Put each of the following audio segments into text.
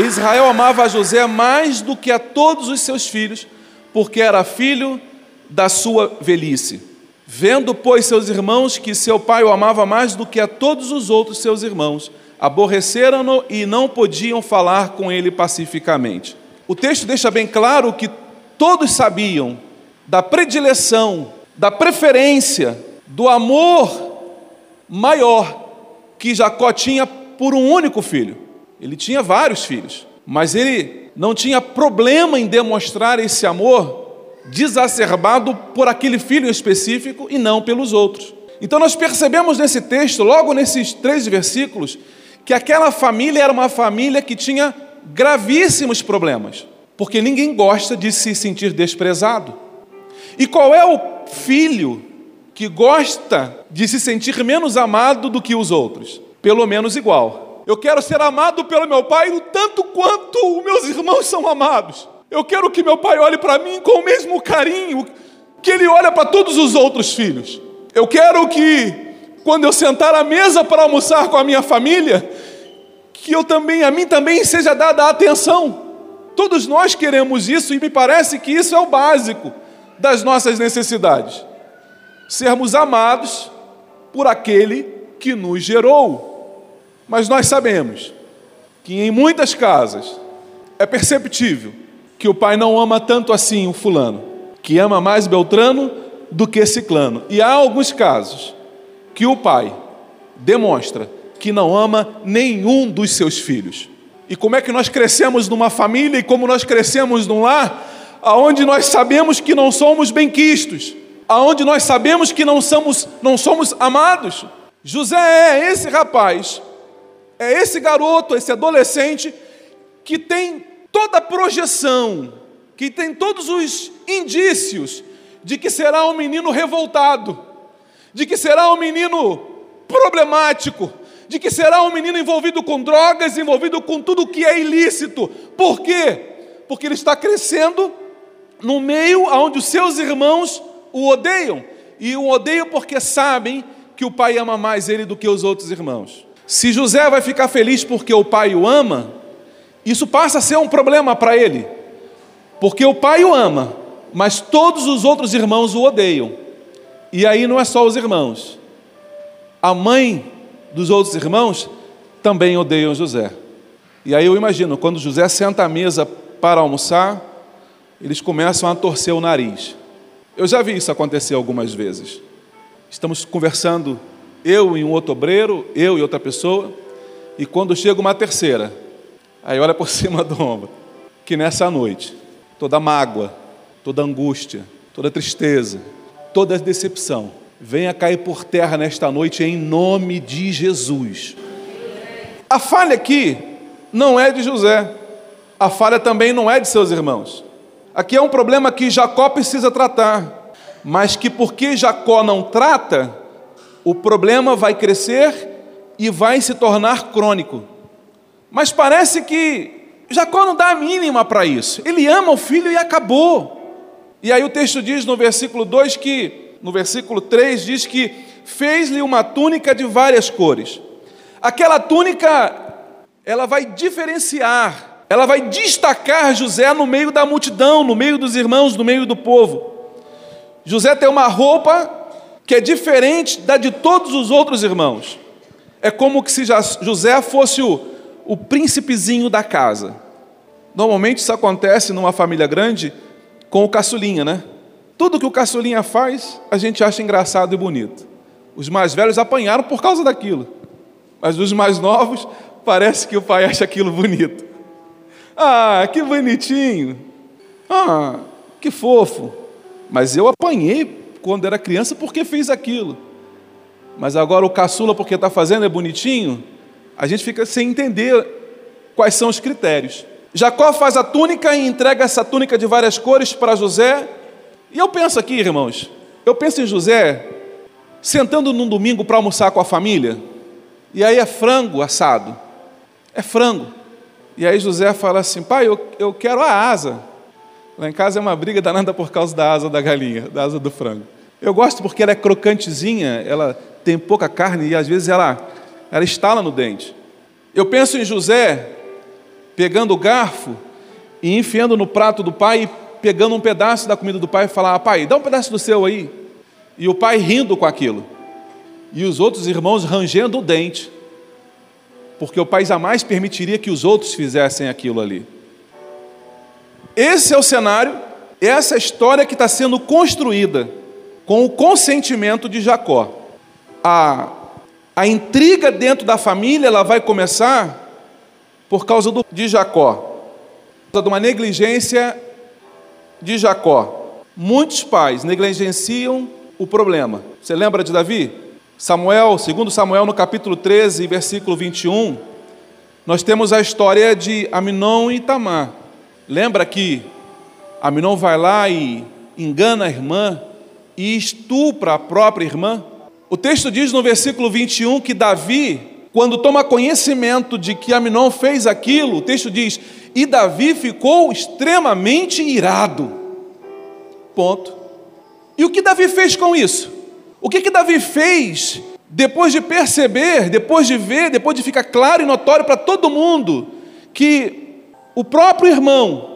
Israel amava a José mais do que a todos os seus filhos, porque era filho da sua velhice. Vendo, pois, seus irmãos que seu pai o amava mais do que a todos os outros seus irmãos, aborreceram-no e não podiam falar com ele pacificamente. O texto deixa bem claro que todos sabiam da predileção, da preferência, do amor maior que Jacó tinha por um único filho. Ele tinha vários filhos, mas ele não tinha problema em demonstrar esse amor desacerbado por aquele filho específico e não pelos outros. Então nós percebemos nesse texto, logo nesses três versículos, que aquela família era uma família que tinha gravíssimos problemas, porque ninguém gosta de se sentir desprezado. E qual é o filho que gosta de se sentir menos amado do que os outros? Pelo menos igual. Eu quero ser amado pelo meu pai o tanto quanto os meus irmãos são amados. Eu quero que meu pai olhe para mim com o mesmo carinho que ele olha para todos os outros filhos. Eu quero que, quando eu sentar à mesa para almoçar com a minha família, que eu também, a mim também seja dada atenção. Todos nós queremos isso e me parece que isso é o básico das nossas necessidades. Sermos amados por aquele que nos gerou. Mas nós sabemos que em muitas casas é perceptível que o pai não ama tanto assim o fulano, que ama mais Beltrano do que Ciclano. E há alguns casos que o pai demonstra que não ama nenhum dos seus filhos. E como é que nós crescemos numa família e como nós crescemos num lar aonde nós sabemos que não somos benquistos, aonde nós sabemos que não somos não somos amados. José é esse rapaz, é esse garoto, esse adolescente que tem toda a projeção, que tem todos os indícios de que será um menino revoltado, de que será um menino problemático, de que será um menino envolvido com drogas, envolvido com tudo que é ilícito. Por quê? Porque ele está crescendo no meio onde os seus irmãos o odeiam, e o odeiam porque sabem que o pai ama mais ele do que os outros irmãos. Se José vai ficar feliz porque o pai o ama, isso passa a ser um problema para ele, porque o pai o ama, mas todos os outros irmãos o odeiam. E aí não é só os irmãos, a mãe dos outros irmãos também odeiam José. E aí eu imagino, quando José senta à mesa para almoçar, eles começam a torcer o nariz. Eu já vi isso acontecer algumas vezes. Estamos conversando, eu e um outro obreiro, eu e outra pessoa, e quando chega uma terceira, Aí olha por cima do ombro. Que nessa noite, toda mágoa, toda angústia, toda tristeza, toda decepção, venha cair por terra nesta noite em nome de Jesus. A falha aqui não é de José, a falha também não é de seus irmãos. Aqui é um problema que Jacó precisa tratar, mas que porque Jacó não trata, o problema vai crescer e vai se tornar crônico. Mas parece que Jacó não dá a mínima para isso. Ele ama o filho e acabou. E aí o texto diz no versículo 2 que, no versículo 3, diz que fez-lhe uma túnica de várias cores. Aquela túnica, ela vai diferenciar, ela vai destacar José no meio da multidão, no meio dos irmãos, no meio do povo. José tem uma roupa que é diferente da de todos os outros irmãos. É como se José fosse o o príncipezinho da casa. Normalmente isso acontece numa família grande com o caçulinha, né? Tudo que o caçulinha faz, a gente acha engraçado e bonito. Os mais velhos apanharam por causa daquilo. Mas os mais novos, parece que o pai acha aquilo bonito. Ah, que bonitinho. Ah, que fofo. Mas eu apanhei quando era criança porque fez aquilo. Mas agora o caçula, porque está fazendo, é bonitinho. A gente fica sem entender quais são os critérios. Jacó faz a túnica e entrega essa túnica de várias cores para José. E eu penso aqui, irmãos, eu penso em José sentando num domingo para almoçar com a família, e aí é frango assado. É frango. E aí José fala assim: pai, eu, eu quero a asa. Lá em casa é uma briga danada por causa da asa da galinha, da asa do frango. Eu gosto porque ela é crocantezinha, ela tem pouca carne e às vezes ela, ela estala no dente. Eu penso em José pegando o garfo e enfiando no prato do pai, pegando um pedaço da comida do pai e falar: pai, dá um pedaço do seu aí. E o pai rindo com aquilo. E os outros irmãos rangendo o dente. Porque o pai jamais permitiria que os outros fizessem aquilo ali. Esse é o cenário, essa é a história que está sendo construída com o consentimento de Jacó. A, a intriga dentro da família ela vai começar por causa do, de Jacó, por causa de uma negligência de Jacó. Muitos pais negligenciam o problema. Você lembra de Davi? Samuel, segundo Samuel, no capítulo 13, versículo 21, nós temos a história de Aminon e Tamar. Lembra que Aminon vai lá e engana a irmã e estupra a própria irmã? O texto diz no versículo 21 que Davi, quando toma conhecimento de que Aminon fez aquilo, o texto diz: "E Davi ficou extremamente irado". Ponto. E o que Davi fez com isso? O que, que Davi fez depois de perceber, depois de ver, depois de ficar claro e notório para todo mundo que o próprio irmão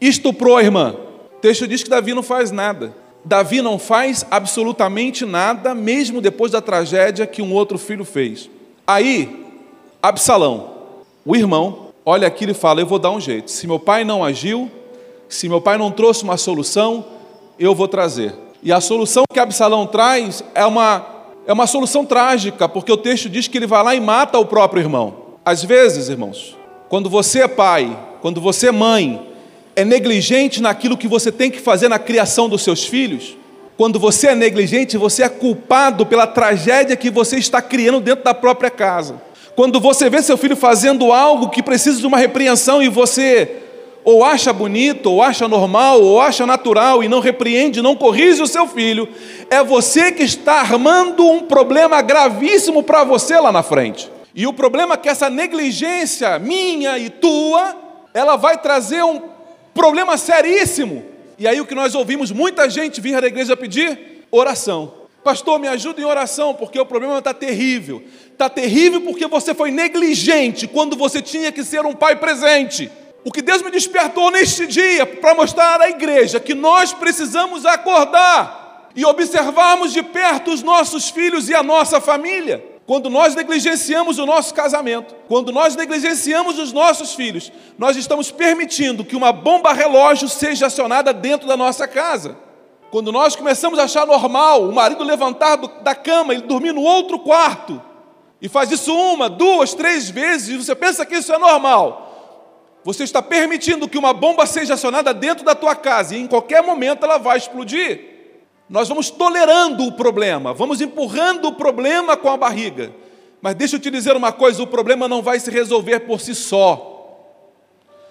estuprou a irmã? O texto diz que Davi não faz nada. Davi não faz absolutamente nada, mesmo depois da tragédia que um outro filho fez. Aí, Absalão, o irmão, olha aquilo e fala: Eu vou dar um jeito. Se meu pai não agiu, se meu pai não trouxe uma solução, eu vou trazer. E a solução que Absalão traz é uma, é uma solução trágica, porque o texto diz que ele vai lá e mata o próprio irmão. Às vezes, irmãos, quando você é pai, quando você é mãe, é negligente naquilo que você tem que fazer na criação dos seus filhos, quando você é negligente, você é culpado pela tragédia que você está criando dentro da própria casa. Quando você vê seu filho fazendo algo que precisa de uma repreensão e você ou acha bonito, ou acha normal, ou acha natural e não repreende, não corrige o seu filho, é você que está armando um problema gravíssimo para você lá na frente. E o problema é que essa negligência minha e tua, ela vai trazer um problema seríssimo. E aí o que nós ouvimos muita gente vir à igreja pedir? Oração. Pastor, me ajuda em oração, porque o problema está terrível. Está terrível porque você foi negligente quando você tinha que ser um pai presente. O que Deus me despertou neste dia para mostrar à igreja que nós precisamos acordar e observarmos de perto os nossos filhos e a nossa família. Quando nós negligenciamos o nosso casamento, quando nós negligenciamos os nossos filhos, nós estamos permitindo que uma bomba relógio seja acionada dentro da nossa casa. Quando nós começamos a achar normal o marido levantar da cama e dormir no outro quarto, e faz isso uma, duas, três vezes, e você pensa que isso é normal, você está permitindo que uma bomba seja acionada dentro da tua casa e em qualquer momento ela vai explodir. Nós vamos tolerando o problema, vamos empurrando o problema com a barriga. Mas deixa eu te dizer uma coisa: o problema não vai se resolver por si só.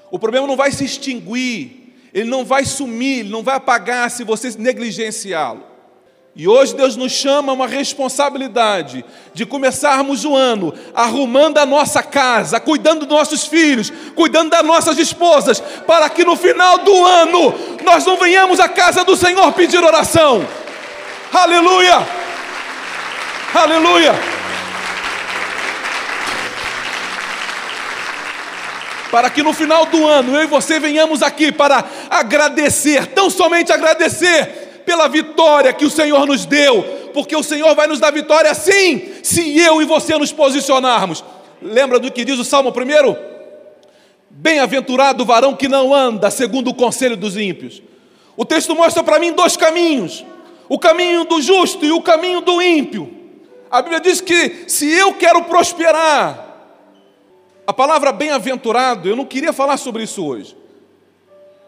O problema não vai se extinguir, ele não vai sumir, ele não vai apagar se você negligenciá-lo. E hoje Deus nos chama a uma responsabilidade de começarmos o ano arrumando a nossa casa, cuidando dos nossos filhos, cuidando das nossas esposas, para que no final do ano nós não venhamos à casa do Senhor pedir oração. Aleluia! Aleluia! Para que no final do ano eu e você venhamos aqui para agradecer, tão somente agradecer pela vitória que o Senhor nos deu, porque o Senhor vai nos dar vitória sim, se eu e você nos posicionarmos. Lembra do que diz o Salmo primeiro? Bem-aventurado o varão que não anda segundo o conselho dos ímpios. O texto mostra para mim dois caminhos: o caminho do justo e o caminho do ímpio. A Bíblia diz que se eu quero prosperar, a palavra bem-aventurado, eu não queria falar sobre isso hoje,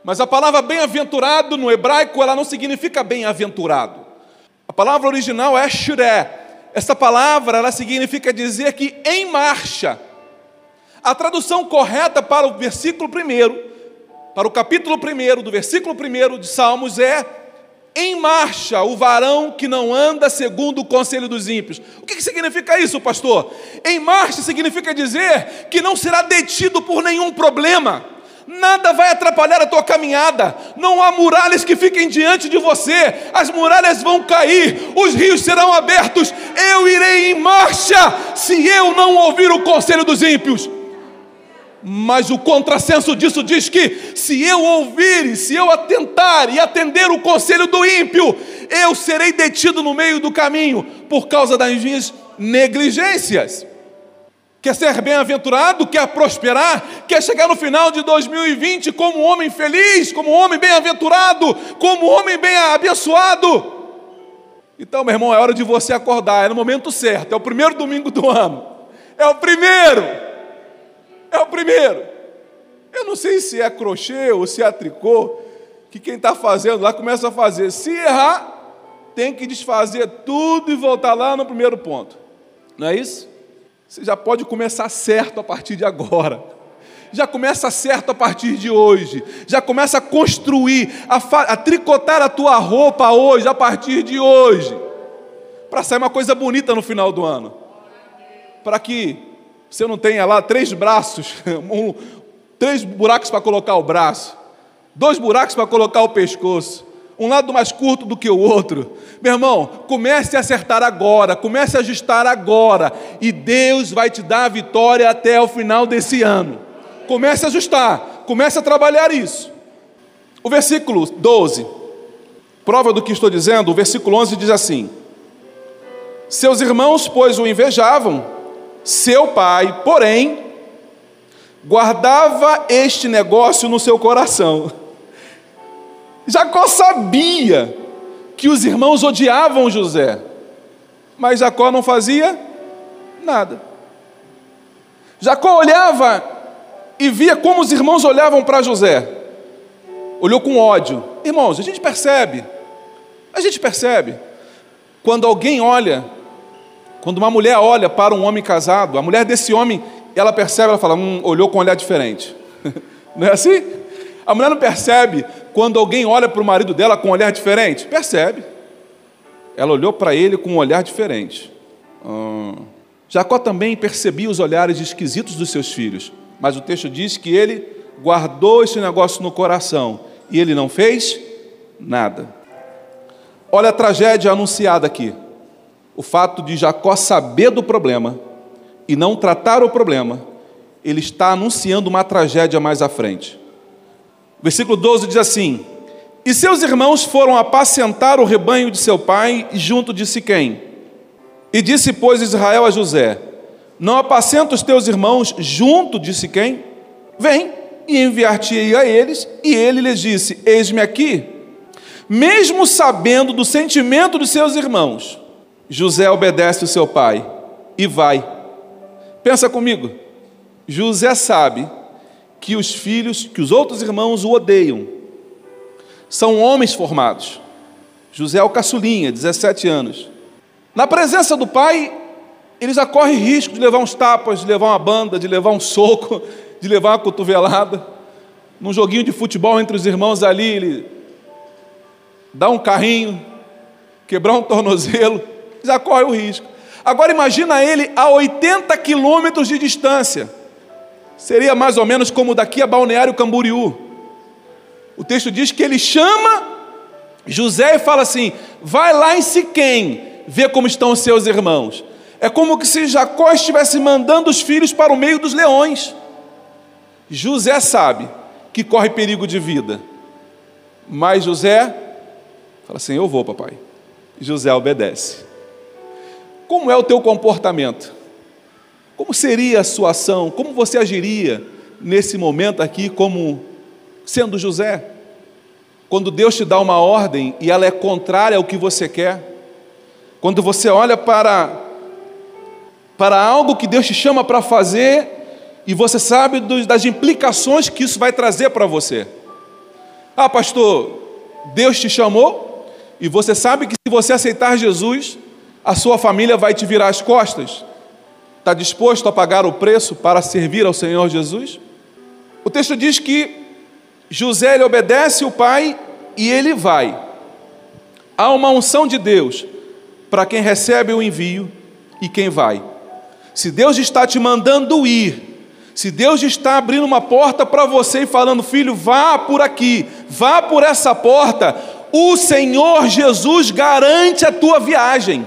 Mas a palavra bem-aventurado no hebraico, ela não significa bem-aventurado. A palavra original é shuré. Essa palavra, ela significa dizer que em marcha. A tradução correta para o versículo 1, para o capítulo 1, do versículo 1 de Salmos é em marcha o varão que não anda segundo o conselho dos ímpios. O que significa isso, pastor? Em marcha significa dizer que não será detido por nenhum problema, nada vai atrapalhar a tua caminhada, não há muralhas que fiquem diante de você, as muralhas vão cair, os rios serão abertos, eu irei em marcha se eu não ouvir o conselho dos ímpios. Mas o contrassenso disso diz que se eu ouvir, se eu atentar e atender o conselho do ímpio, eu serei detido no meio do caminho por causa das minhas negligências. Quer ser bem-aventurado, quer prosperar, quer chegar no final de 2020 como homem feliz, como homem bem-aventurado, como homem bem abençoado. Então, meu irmão, é hora de você acordar, é no momento certo, é o primeiro domingo do ano, é o primeiro. É o primeiro. Eu não sei se é crochê ou se é tricô, que quem está fazendo lá começa a fazer. Se errar, tem que desfazer tudo e voltar lá no primeiro ponto. Não é isso? Você já pode começar certo a partir de agora. Já começa certo a partir de hoje. Já começa a construir, a, a tricotar a tua roupa hoje, a partir de hoje. Para sair uma coisa bonita no final do ano. Para que você não tenha lá três braços, um, três buracos para colocar o braço, dois buracos para colocar o pescoço, um lado mais curto do que o outro. Meu irmão, comece a acertar agora, comece a ajustar agora, e Deus vai te dar a vitória até o final desse ano. Comece a ajustar, comece a trabalhar isso. O versículo 12, prova do que estou dizendo, o versículo 11 diz assim: Seus irmãos, pois, o invejavam, seu pai, porém, guardava este negócio no seu coração. Jacó sabia que os irmãos odiavam José, mas Jacó não fazia nada. Jacó olhava e via como os irmãos olhavam para José. Olhou com ódio. Irmãos, a gente percebe, a gente percebe, quando alguém olha quando uma mulher olha para um homem casado, a mulher desse homem, ela percebe, ela fala, hum, olhou com um olhar diferente. não é assim? A mulher não percebe quando alguém olha para o marido dela com um olhar diferente? Percebe. Ela olhou para ele com um olhar diferente. Hum. Jacó também percebia os olhares esquisitos dos seus filhos, mas o texto diz que ele guardou esse negócio no coração e ele não fez nada. Olha a tragédia anunciada aqui o fato de Jacó saber do problema e não tratar o problema, ele está anunciando uma tragédia mais à frente. Versículo 12 diz assim: E seus irmãos foram apacentar o rebanho de seu pai junto de Siquém. E disse, pois, Israel a José: Não apacenta os teus irmãos junto de Siquém? Vem e enviar-te-ei a eles. E ele lhes disse: Eis-me aqui. Mesmo sabendo do sentimento dos seus irmãos, José obedece o seu pai e vai. Pensa comigo. José sabe que os filhos, que os outros irmãos o odeiam. São homens formados. José é o caçulinha, 17 anos. Na presença do pai, eles já correm risco de levar uns tapas, de levar uma banda, de levar um soco, de levar uma cotovelada. Num joguinho de futebol entre os irmãos ali, ele dá um carrinho, quebrar um tornozelo já corre o risco. Agora imagina ele a 80 quilômetros de distância. Seria mais ou menos como daqui a Balneário Camboriú. O texto diz que ele chama José e fala assim: vai lá em Siquém, ver como estão os seus irmãos. É como se Jacó estivesse mandando os filhos para o meio dos leões. José sabe que corre perigo de vida. Mas José fala assim: Eu vou, papai. José obedece. Como é o teu comportamento? Como seria a sua ação? Como você agiria nesse momento aqui, como sendo José? Quando Deus te dá uma ordem e ela é contrária ao que você quer? Quando você olha para, para algo que Deus te chama para fazer e você sabe das implicações que isso vai trazer para você? Ah, pastor, Deus te chamou e você sabe que se você aceitar Jesus, a sua família vai te virar as costas. Está disposto a pagar o preço para servir ao Senhor Jesus? O texto diz que José ele obedece o pai e ele vai. Há uma unção de Deus para quem recebe o envio e quem vai. Se Deus está te mandando ir, se Deus está abrindo uma porta para você e falando, filho, vá por aqui, vá por essa porta, o Senhor Jesus garante a tua viagem.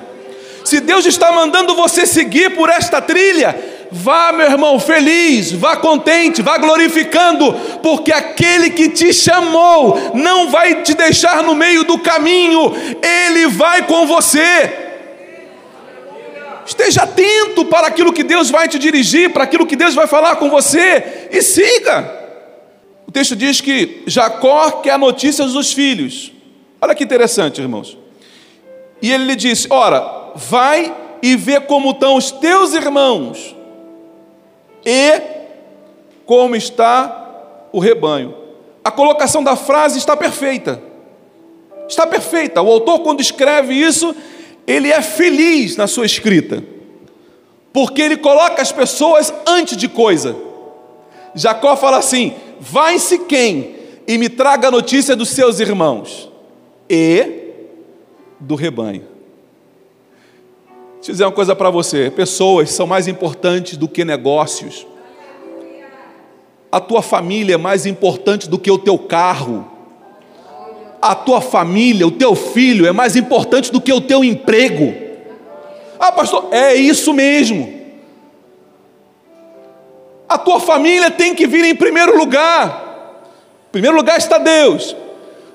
Se Deus está mandando você seguir por esta trilha, vá, meu irmão, feliz, vá contente, vá glorificando, porque aquele que te chamou não vai te deixar no meio do caminho, ele vai com você. Esteja atento para aquilo que Deus vai te dirigir, para aquilo que Deus vai falar com você e siga. O texto diz que Jacó quer notícias dos filhos. Olha que interessante, irmãos. E ele lhe disse: Ora, vai e vê como estão os teus irmãos e como está o rebanho. A colocação da frase está perfeita. Está perfeita. O autor, quando escreve isso, ele é feliz na sua escrita, porque ele coloca as pessoas antes de coisa. Jacó fala assim: vai em Siquém e me traga a notícia dos seus irmãos e do rebanho. Deixa eu dizer uma coisa para você: pessoas são mais importantes do que negócios. A tua família é mais importante do que o teu carro a tua família, o teu filho é mais importante do que o teu emprego. Ah, pastor, é isso mesmo. A tua família tem que vir em primeiro lugar. Em primeiro lugar está Deus.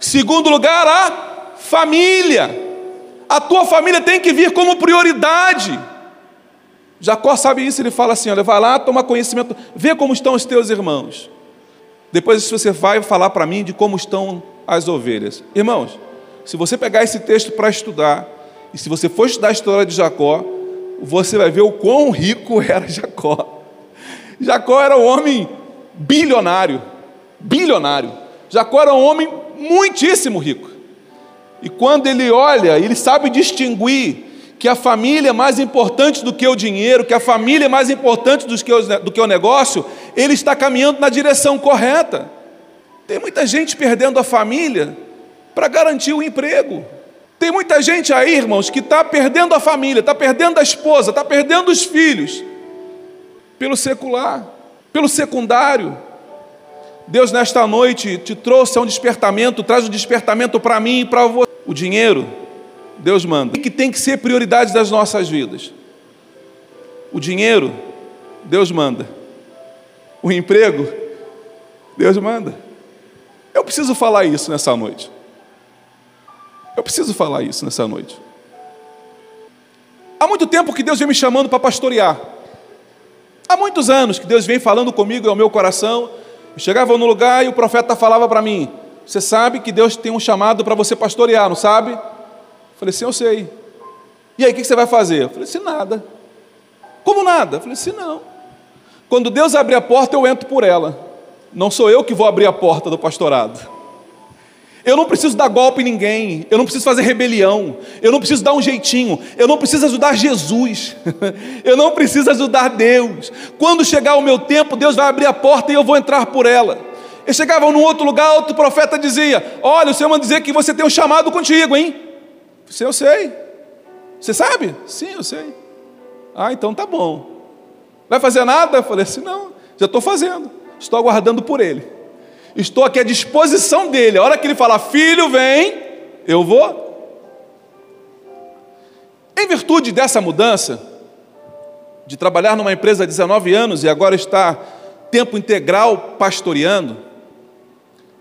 Segundo lugar, a família. A tua família tem que vir como prioridade. Jacó sabe isso, ele fala assim: olha, vai lá, toma conhecimento, vê como estão os teus irmãos. Depois você vai falar para mim de como estão as ovelhas. Irmãos, se você pegar esse texto para estudar, e se você for estudar a história de Jacó, você vai ver o quão rico era Jacó. Jacó era um homem bilionário, bilionário. Jacó era um homem muitíssimo rico. E quando ele olha, ele sabe distinguir que a família é mais importante do que o dinheiro, que a família é mais importante do que o, o negócio, ele está caminhando na direção correta. Tem muita gente perdendo a família para garantir o emprego. Tem muita gente aí, irmãos, que está perdendo a família, está perdendo a esposa, está perdendo os filhos pelo secular, pelo secundário. Deus, nesta noite, te trouxe a um despertamento, traz um despertamento para mim e para você. O dinheiro, Deus manda, que tem que ser prioridade das nossas vidas. O dinheiro, Deus manda. O emprego, Deus manda. Eu preciso falar isso nessa noite. Eu preciso falar isso nessa noite. Há muito tempo que Deus vem me chamando para pastorear. Há muitos anos que Deus vem falando comigo ao meu coração. Eu chegava no lugar e o profeta falava para mim: Você sabe que Deus tem um chamado para você pastorear, não sabe? Eu falei: Sim, eu sei. E aí, o que você vai fazer? Eu falei: Sim, nada. Como nada? Eu falei: Sim, não. Quando Deus abrir a porta, eu entro por ela. Não sou eu que vou abrir a porta do pastorado. Eu não preciso dar golpe em ninguém, eu não preciso fazer rebelião, eu não preciso dar um jeitinho, eu não preciso ajudar Jesus, eu não preciso ajudar Deus. Quando chegar o meu tempo, Deus vai abrir a porta e eu vou entrar por ela. Eu chegava num outro lugar, outro profeta dizia: Olha, o Senhor manda dizer que você tem um chamado contigo, hein? Você, eu sei. Você sabe? Sim, eu sei. Ah, então tá bom. Vai fazer nada? Eu falei assim: Não, já estou fazendo. Estou aguardando por ele. Estou aqui à disposição dele. A hora que ele falar, filho, vem, eu vou. Em virtude dessa mudança, de trabalhar numa empresa há 19 anos e agora estar tempo integral pastoreando,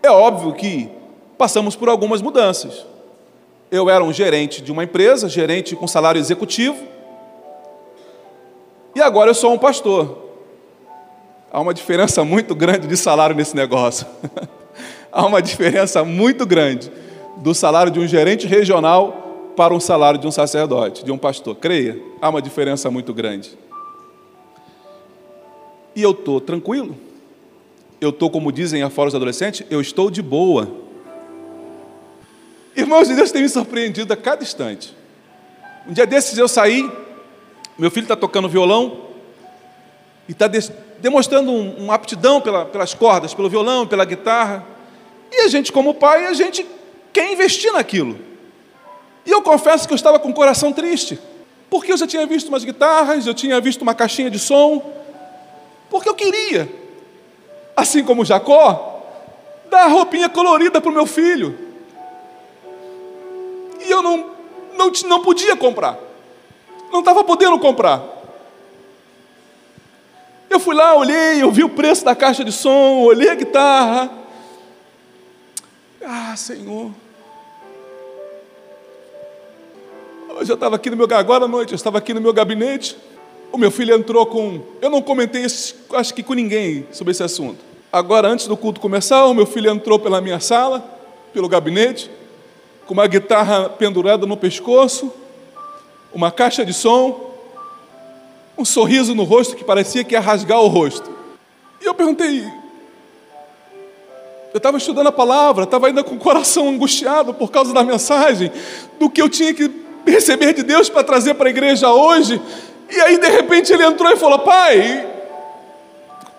é óbvio que passamos por algumas mudanças. Eu era um gerente de uma empresa, gerente com salário executivo, e agora eu sou um pastor. Há uma diferença muito grande de salário nesse negócio. Há uma diferença muito grande do salário de um gerente regional para um salário de um sacerdote, de um pastor. Creia, há uma diferença muito grande. E eu estou tranquilo. Eu estou, como dizem afora os adolescentes, eu estou de boa. Irmãos, Deus tem me surpreendido a cada instante. Um dia desses eu saí, meu filho está tocando violão e está demonstrando um, uma aptidão pela, pelas cordas, pelo violão, pela guitarra. E a gente, como pai, a gente quer investir naquilo. E eu confesso que eu estava com o coração triste, porque eu já tinha visto umas guitarras, eu tinha visto uma caixinha de som, porque eu queria, assim como Jacó, dar roupinha colorida para o meu filho. E eu não, não, não podia comprar, não estava podendo comprar. Eu fui lá, olhei, eu vi o preço da caixa de som, olhei a guitarra. Ah, Senhor. Hoje eu estava aqui no meu agora à noite, eu estava aqui no meu gabinete. O meu filho entrou com. Eu não comentei isso, acho que com ninguém sobre esse assunto. Agora, antes do culto começar, o meu filho entrou pela minha sala, pelo gabinete, com uma guitarra pendurada no pescoço, uma caixa de som, um sorriso no rosto que parecia que ia rasgar o rosto. E eu perguntei. Eu estava estudando a palavra, estava ainda com o coração angustiado por causa da mensagem, do que eu tinha que receber de Deus para trazer para a igreja hoje. E aí, de repente, ele entrou e falou: Pai,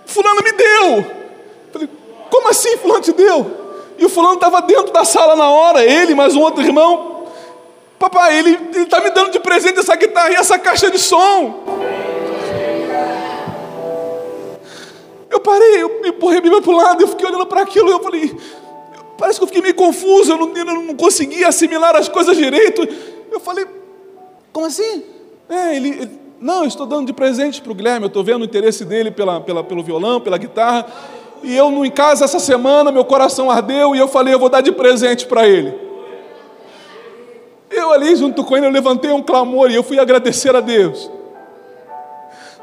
Fulano me deu. Falei: Como assim, Fulano te deu? E o fulano estava dentro da sala na hora, ele, mais um outro irmão. Papai, ele está me dando de presente essa guitarra e essa caixa de som. Eu parei, eu empurrei a para o lado, eu fiquei olhando para aquilo, eu falei, parece que eu fiquei meio confuso, eu não, eu não conseguia assimilar as coisas direito. Eu falei, como assim? É, ele, ele não, estou dando de presente para o Guilherme, eu estou vendo o interesse dele pela, pela, pelo violão, pela guitarra. E eu em casa essa semana, meu coração ardeu e eu falei, eu vou dar de presente para ele. Eu ali junto com ele, eu levantei um clamor e eu fui agradecer a Deus.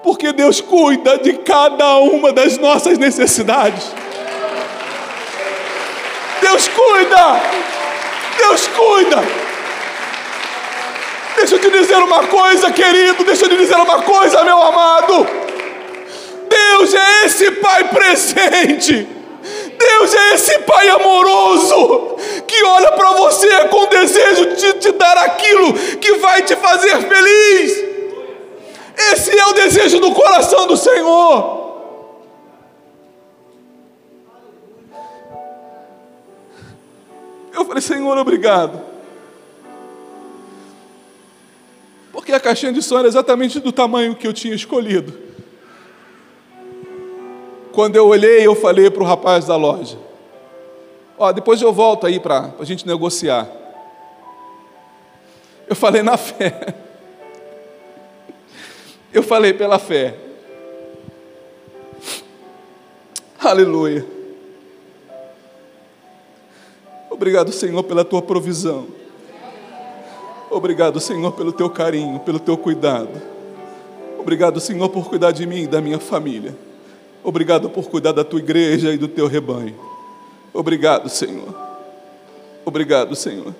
Porque Deus cuida de cada uma das nossas necessidades. Deus cuida! Deus cuida! Deixa eu te dizer uma coisa, querido, deixa eu te dizer uma coisa, meu amado. Deus é esse Pai presente. Deus é esse Pai amoroso que olha para você com desejo de te dar aquilo que vai te fazer feliz. Esse é o desejo do coração do Senhor. Eu falei, Senhor, obrigado. Porque a caixinha de som era exatamente do tamanho que eu tinha escolhido. Quando eu olhei, eu falei para o rapaz da loja: Ó, depois eu volto aí para a gente negociar. Eu falei na fé. Eu falei pela fé. Aleluia. Obrigado, Senhor, pela tua provisão. Obrigado, Senhor, pelo teu carinho, pelo teu cuidado. Obrigado, Senhor, por cuidar de mim e da minha família. Obrigado por cuidar da tua igreja e do teu rebanho. Obrigado, Senhor. Obrigado, Senhor.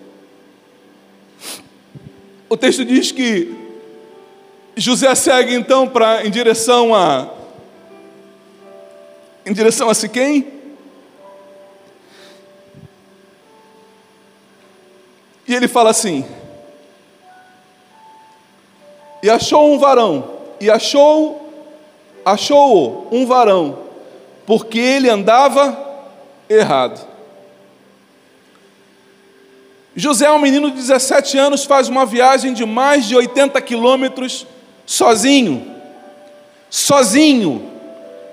O texto diz que José segue então para em direção a em direção a Siquém. E ele fala assim: E achou um varão, e achou achou um varão, porque ele andava errado. José, um menino de 17 anos, faz uma viagem de mais de 80 quilômetros sozinho. Sozinho.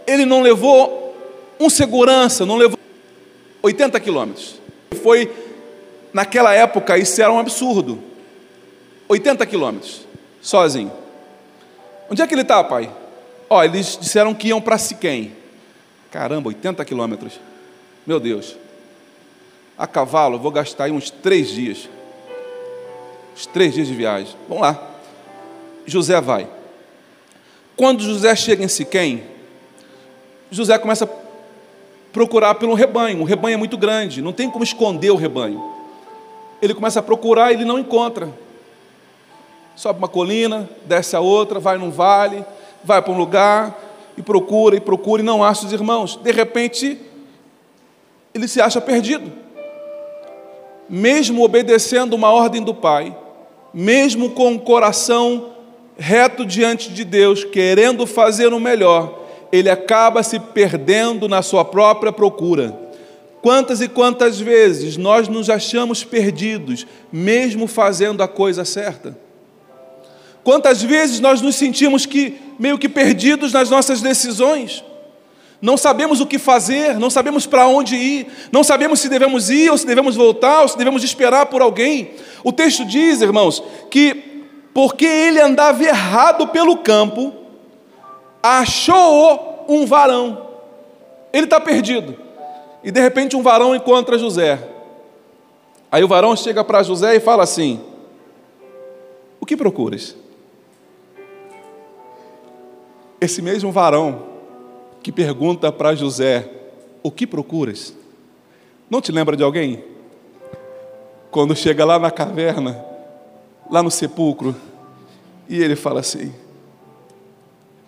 Ele não levou um segurança, não levou 80 quilômetros. Foi, naquela época, isso era um absurdo. 80 quilômetros, sozinho. Onde é que ele está, pai? Ó, eles disseram que iam para Siquém. Caramba, 80 quilômetros. Meu Deus. A cavalo, vou gastar aí uns três dias. Uns três dias de viagem. Vamos lá. José vai. Quando José chega em Siquém, José começa a procurar pelo rebanho. O rebanho é muito grande, não tem como esconder o rebanho. Ele começa a procurar e ele não encontra. Sobe uma colina, desce a outra, vai num vale, vai para um lugar e procura e procura e não acha os irmãos. De repente, ele se acha perdido. mesmo obedecendo uma ordem do pai, mesmo com o coração reto diante de Deus, querendo fazer o melhor, ele acaba se perdendo na sua própria procura. Quantas e quantas vezes nós nos achamos perdidos, mesmo fazendo a coisa certa? Quantas vezes nós nos sentimos que meio que perdidos nas nossas decisões? Não sabemos o que fazer, não sabemos para onde ir, não sabemos se devemos ir ou se devemos voltar ou se devemos esperar por alguém. O texto diz, irmãos, que porque ele andava errado pelo campo, achou um varão. Ele está perdido. E de repente um varão encontra José. Aí o varão chega para José e fala assim: O que procuras? Esse mesmo varão que pergunta para José: O que procuras? Não te lembra de alguém? Quando chega lá na caverna, lá no sepulcro, e ele fala assim: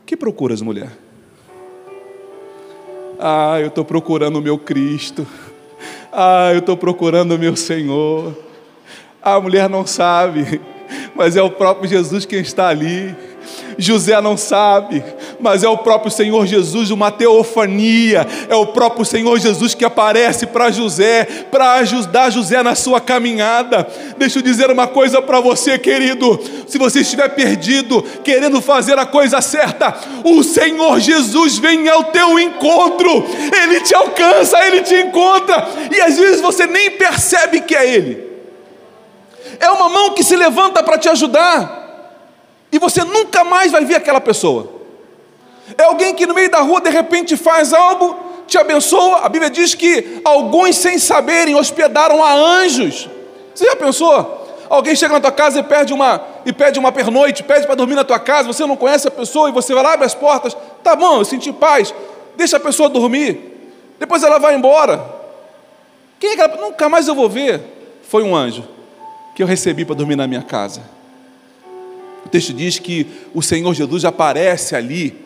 Que procuras, mulher? Ah, eu estou procurando o meu Cristo. Ah, eu estou procurando o meu Senhor. A mulher não sabe, mas é o próprio Jesus quem está ali. José não sabe, mas é o próprio Senhor Jesus, uma teofania, é o próprio Senhor Jesus que aparece para José, para ajudar José na sua caminhada. Deixa eu dizer uma coisa para você, querido: se você estiver perdido, querendo fazer a coisa certa, o Senhor Jesus vem ao teu encontro, ele te alcança, ele te encontra, e às vezes você nem percebe que é Ele. É uma mão que se levanta para te ajudar e você nunca mais vai ver aquela pessoa. É alguém que no meio da rua de repente faz algo, te abençoa. A Bíblia diz que alguns, sem saberem, hospedaram a anjos. Você já pensou? Alguém chega na tua casa e pede uma, e pede uma pernoite, pede para dormir na tua casa, você não conhece a pessoa e você vai lá, abre as portas. Tá bom, eu senti paz. Deixa a pessoa dormir. Depois ela vai embora. Quem é aquela? Nunca mais eu vou ver. Foi um anjo que eu recebi para dormir na minha casa. O texto diz que o Senhor Jesus aparece ali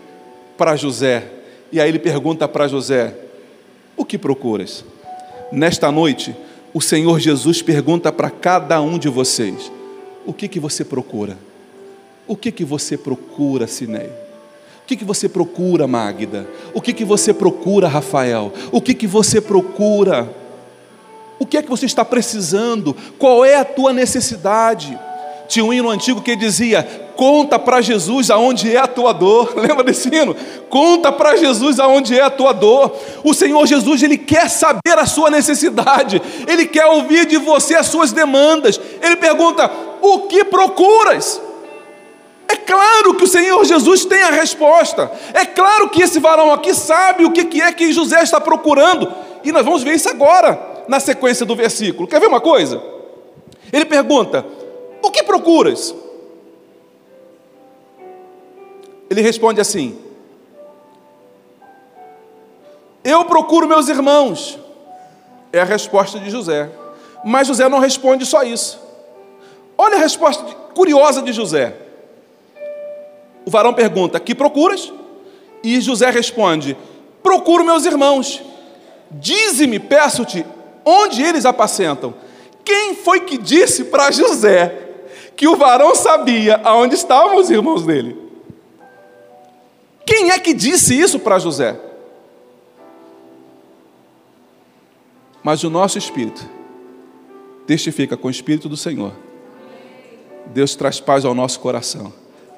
para José, e aí ele pergunta para José: O que procuras? Nesta noite, o Senhor Jesus pergunta para cada um de vocês: O que que você procura? O que que você procura, Sinei? O que, que você procura, Magda? O que, que você procura, Rafael? O que, que você procura? O que é que você está precisando? Qual é a tua necessidade? Tinha um hino antigo que dizia: Conta para Jesus aonde é a tua dor. Lembra desse hino? Conta para Jesus aonde é a tua dor. O Senhor Jesus, Ele quer saber a sua necessidade, Ele quer ouvir de você as suas demandas. Ele pergunta: O que procuras? É claro que o Senhor Jesus tem a resposta. É claro que esse varão aqui sabe o que é que José está procurando. E nós vamos ver isso agora, na sequência do versículo. Quer ver uma coisa? Ele pergunta: o que procuras? Ele responde assim: Eu procuro meus irmãos. É a resposta de José. Mas José não responde só isso. Olha a resposta curiosa de José. O varão pergunta: Que procuras? E José responde: Procuro meus irmãos. Dize-me, peço-te, onde eles apacentam. Quem foi que disse para José que o varão sabia aonde estavam os irmãos dele. Quem é que disse isso para José? Mas o nosso espírito testifica com o espírito do Senhor. Deus traz paz ao nosso coração,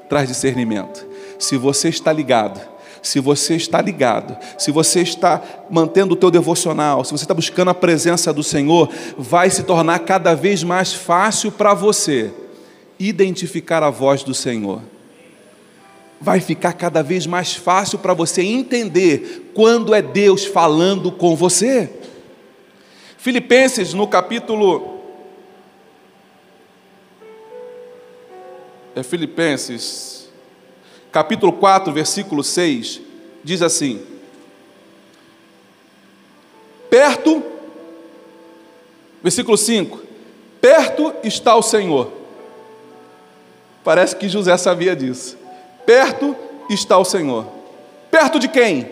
traz discernimento. Se você está ligado, se você está ligado, se você está mantendo o teu devocional, se você está buscando a presença do Senhor, vai se tornar cada vez mais fácil para você identificar a voz do Senhor. Vai ficar cada vez mais fácil para você entender quando é Deus falando com você. Filipenses, no capítulo. É Filipenses, capítulo 4, versículo 6, diz assim: Perto, versículo 5: Perto está o Senhor Parece que José sabia disso. Perto está o Senhor. Perto de quem?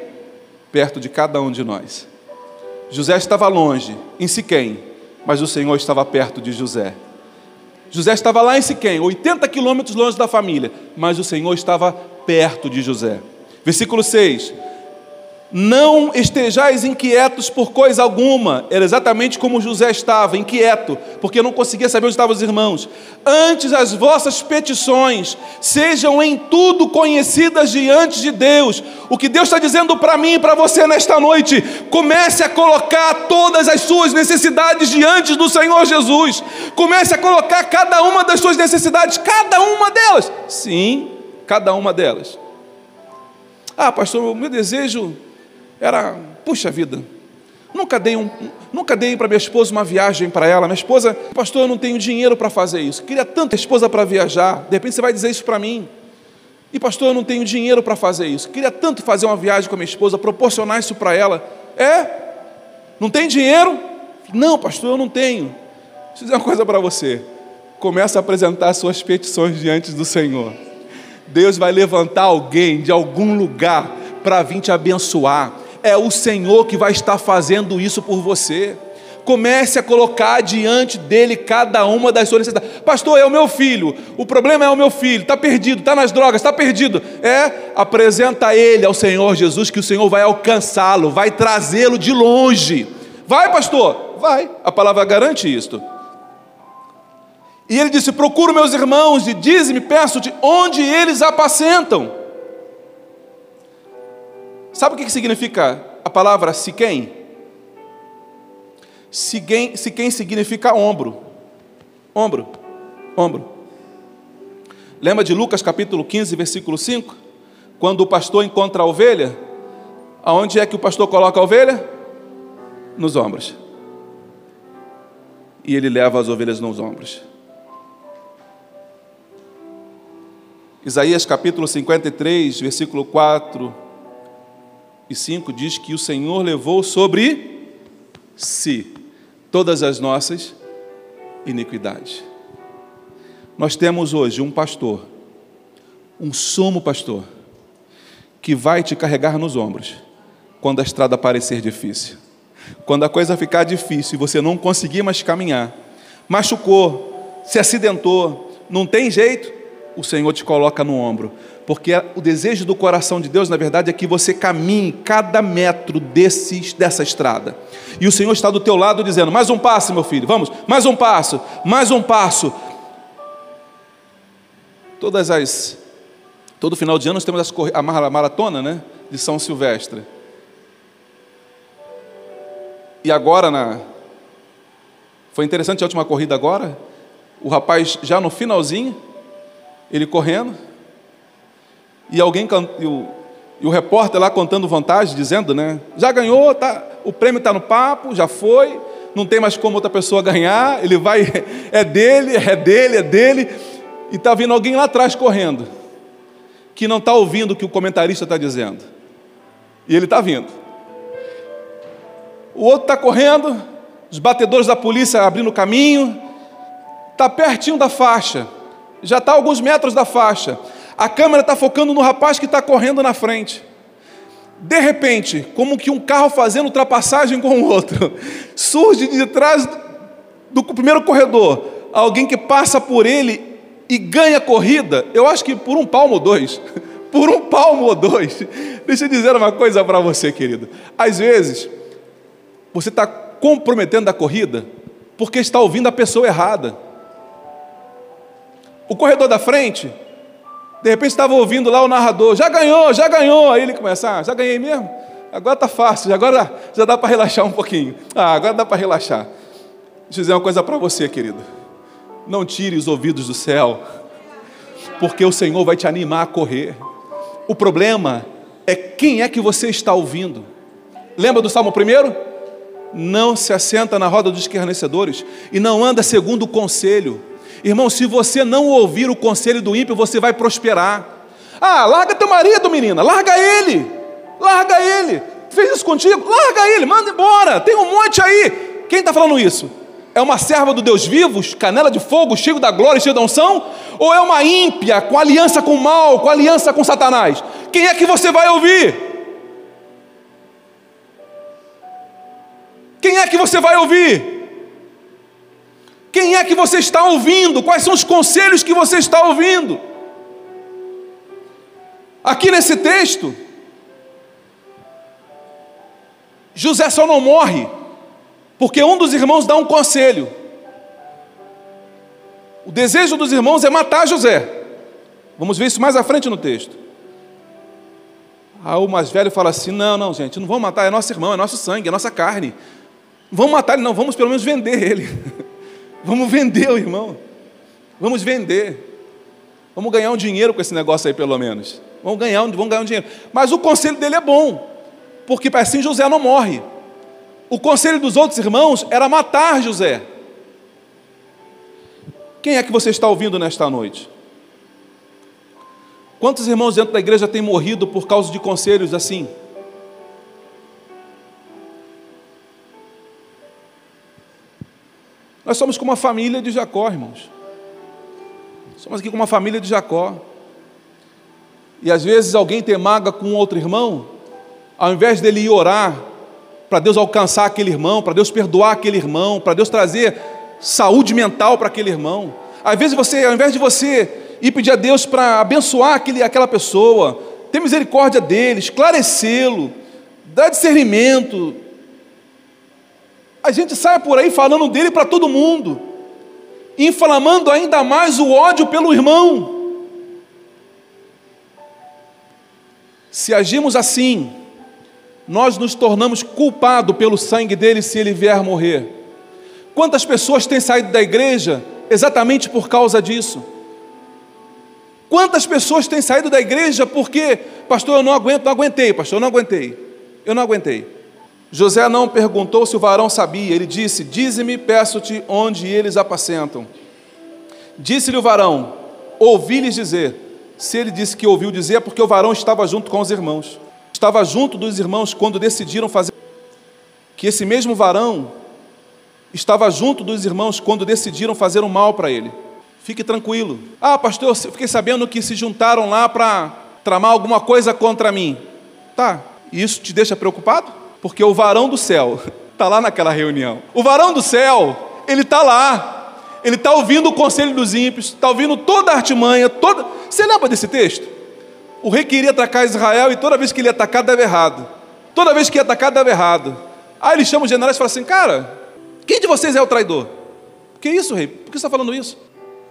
Perto de cada um de nós. José estava longe, em Siquém, mas o Senhor estava perto de José. José estava lá em Siquém, 80 quilômetros longe da família, mas o Senhor estava perto de José. Versículo 6: não estejais inquietos por coisa alguma. Era exatamente como José estava, inquieto, porque não conseguia saber onde estavam os irmãos. Antes as vossas petições sejam em tudo conhecidas diante de Deus. O que Deus está dizendo para mim e para você nesta noite, comece a colocar todas as suas necessidades diante do Senhor Jesus. Comece a colocar cada uma das suas necessidades, cada uma delas. Sim, cada uma delas. Ah, pastor, o meu desejo era, puxa vida, nunca dei, um, nunca dei para minha esposa uma viagem para ela. Minha esposa, pastor, eu não tenho dinheiro para fazer isso. Queria tanta esposa para viajar. De repente você vai dizer isso para mim. E pastor, eu não tenho dinheiro para fazer isso. Queria tanto fazer uma viagem com a minha esposa, proporcionar isso para ela. É? Não tem dinheiro? Não, pastor, eu não tenho. Deixa eu dizer uma coisa para você. Começa a apresentar suas petições diante do Senhor. Deus vai levantar alguém de algum lugar para vir te abençoar é o Senhor que vai estar fazendo isso por você. Comece a colocar diante dele cada uma das suas necessidades. Pastor, é o meu filho. O problema é o meu filho. Está perdido, está nas drogas, está perdido. É, apresenta ele ao Senhor Jesus, que o Senhor vai alcançá-lo, vai trazê-lo de longe. Vai, pastor? Vai. A palavra garante isto. E ele disse: Procuro meus irmãos e dize-me, peço-te, onde eles apacentam. Sabe o que significa a palavra Siquém? Siquém, Siquém significa ombro. Ombro. Ombro. Lembra de Lucas capítulo 15, versículo 5? Quando o pastor encontra a ovelha, aonde é que o pastor coloca a ovelha? Nos ombros. E ele leva as ovelhas nos ombros. Isaías capítulo 53, versículo 4 e 5 diz que o Senhor levou sobre si todas as nossas iniquidades. Nós temos hoje um pastor, um sumo pastor, que vai te carregar nos ombros quando a estrada parecer difícil. Quando a coisa ficar difícil e você não conseguir mais caminhar, machucou, se acidentou, não tem jeito, o Senhor te coloca no ombro porque o desejo do coração de Deus, na verdade, é que você caminhe cada metro desses, dessa estrada. E o Senhor está do teu lado dizendo: mais um passo, meu filho, vamos, mais um passo, mais um passo. Todas as. Todo final de ano nós temos as, a maratona né, de São Silvestre. E agora, na, foi interessante a última corrida agora. O rapaz já no finalzinho, ele correndo, e alguém e o, e o repórter lá contando vantagem, dizendo, né? Já ganhou, tá, o prêmio está no papo, já foi, não tem mais como outra pessoa ganhar, ele vai, é dele, é dele, é dele, e está vindo alguém lá atrás correndo, que não está ouvindo o que o comentarista está dizendo, e ele está vindo. O outro está correndo, os batedores da polícia abrindo o caminho, está pertinho da faixa, já está alguns metros da faixa. A câmera está focando no rapaz que está correndo na frente. De repente, como que um carro fazendo ultrapassagem com o outro, surge de trás do primeiro corredor alguém que passa por ele e ganha corrida. Eu acho que por um palmo ou dois. Por um palmo ou dois. Deixa eu dizer uma coisa para você, querido. Às vezes, você está comprometendo a corrida porque está ouvindo a pessoa errada. O corredor da frente de repente estava ouvindo lá o narrador, já ganhou, já ganhou. Aí ele começa, ah, já ganhei mesmo? Agora está fácil, agora já dá para relaxar um pouquinho. Ah, agora dá para relaxar. Deixa eu dizer uma coisa para você, querido. Não tire os ouvidos do céu, porque o Senhor vai te animar a correr. O problema é quem é que você está ouvindo. Lembra do Salmo primeiro? Não se assenta na roda dos escarnecedores e não anda segundo o conselho Irmão, se você não ouvir o conselho do ímpio, você vai prosperar. Ah, larga teu marido, menina, larga ele, larga ele. Fez isso contigo? Larga ele, manda embora. Tem um monte aí. Quem está falando isso? É uma serva do Deus vivos, canela de fogo, cheio da glória cheio da unção? Ou é uma ímpia, com aliança com o mal, com aliança com Satanás? Quem é que você vai ouvir? Quem é que você vai ouvir? Quem é que você está ouvindo? Quais são os conselhos que você está ouvindo? Aqui nesse texto, José só não morre porque um dos irmãos dá um conselho. O desejo dos irmãos é matar José. Vamos ver isso mais à frente no texto. Aí o mais velho fala assim: Não, não, gente, não vamos matar, é nosso irmão, é nosso sangue, é nossa carne. Vamos matar ele, não, vamos pelo menos vender ele. vamos vender o irmão. Vamos vender. Vamos ganhar um dinheiro com esse negócio aí, pelo menos. Vamos ganhar, vamos ganhar um dinheiro. Mas o conselho dele é bom, porque assim José não morre. O conselho dos outros irmãos era matar José. Quem é que você está ouvindo nesta noite? Quantos irmãos dentro da igreja têm morrido por causa de conselhos assim? Nós somos como uma família de Jacó, irmãos. Somos aqui como uma família de Jacó. E às vezes alguém tem maga com outro irmão, ao invés dele ir orar para Deus alcançar aquele irmão, para Deus perdoar aquele irmão, para Deus trazer saúde mental para aquele irmão. Às vezes você, ao invés de você ir pedir a Deus para abençoar aquele, aquela pessoa, ter misericórdia dele, esclarecê-lo, dar discernimento, a gente sai por aí falando dele para todo mundo, inflamando ainda mais o ódio pelo irmão. Se agimos assim, nós nos tornamos culpados pelo sangue dele se ele vier morrer. Quantas pessoas têm saído da igreja exatamente por causa disso? Quantas pessoas têm saído da igreja porque, pastor, eu não aguento, não aguentei, pastor, eu não aguentei, eu não aguentei. José não perguntou se o varão sabia, ele disse: Dize-me, peço-te, onde eles apacentam. Disse-lhe o varão: Ouvi-lhes dizer. Se ele disse que ouviu dizer, é porque o varão estava junto com os irmãos estava junto dos irmãos quando decidiram fazer. Que esse mesmo varão estava junto dos irmãos quando decidiram fazer um mal para ele. Fique tranquilo. Ah, pastor, eu fiquei sabendo que se juntaram lá para tramar alguma coisa contra mim. Tá, isso te deixa preocupado? Porque o varão do céu está lá naquela reunião. O varão do céu, ele está lá. Ele está ouvindo o conselho dos ímpios, está ouvindo toda a artimanha, toda. Você lembra desse texto? O rei queria atacar Israel e toda vez que ele ia atacar dava errado. Toda vez que ia atacar dava errado. Aí ele chama os generais e fala assim: Cara, quem de vocês é o traidor? Que isso, rei? Por que você está falando isso?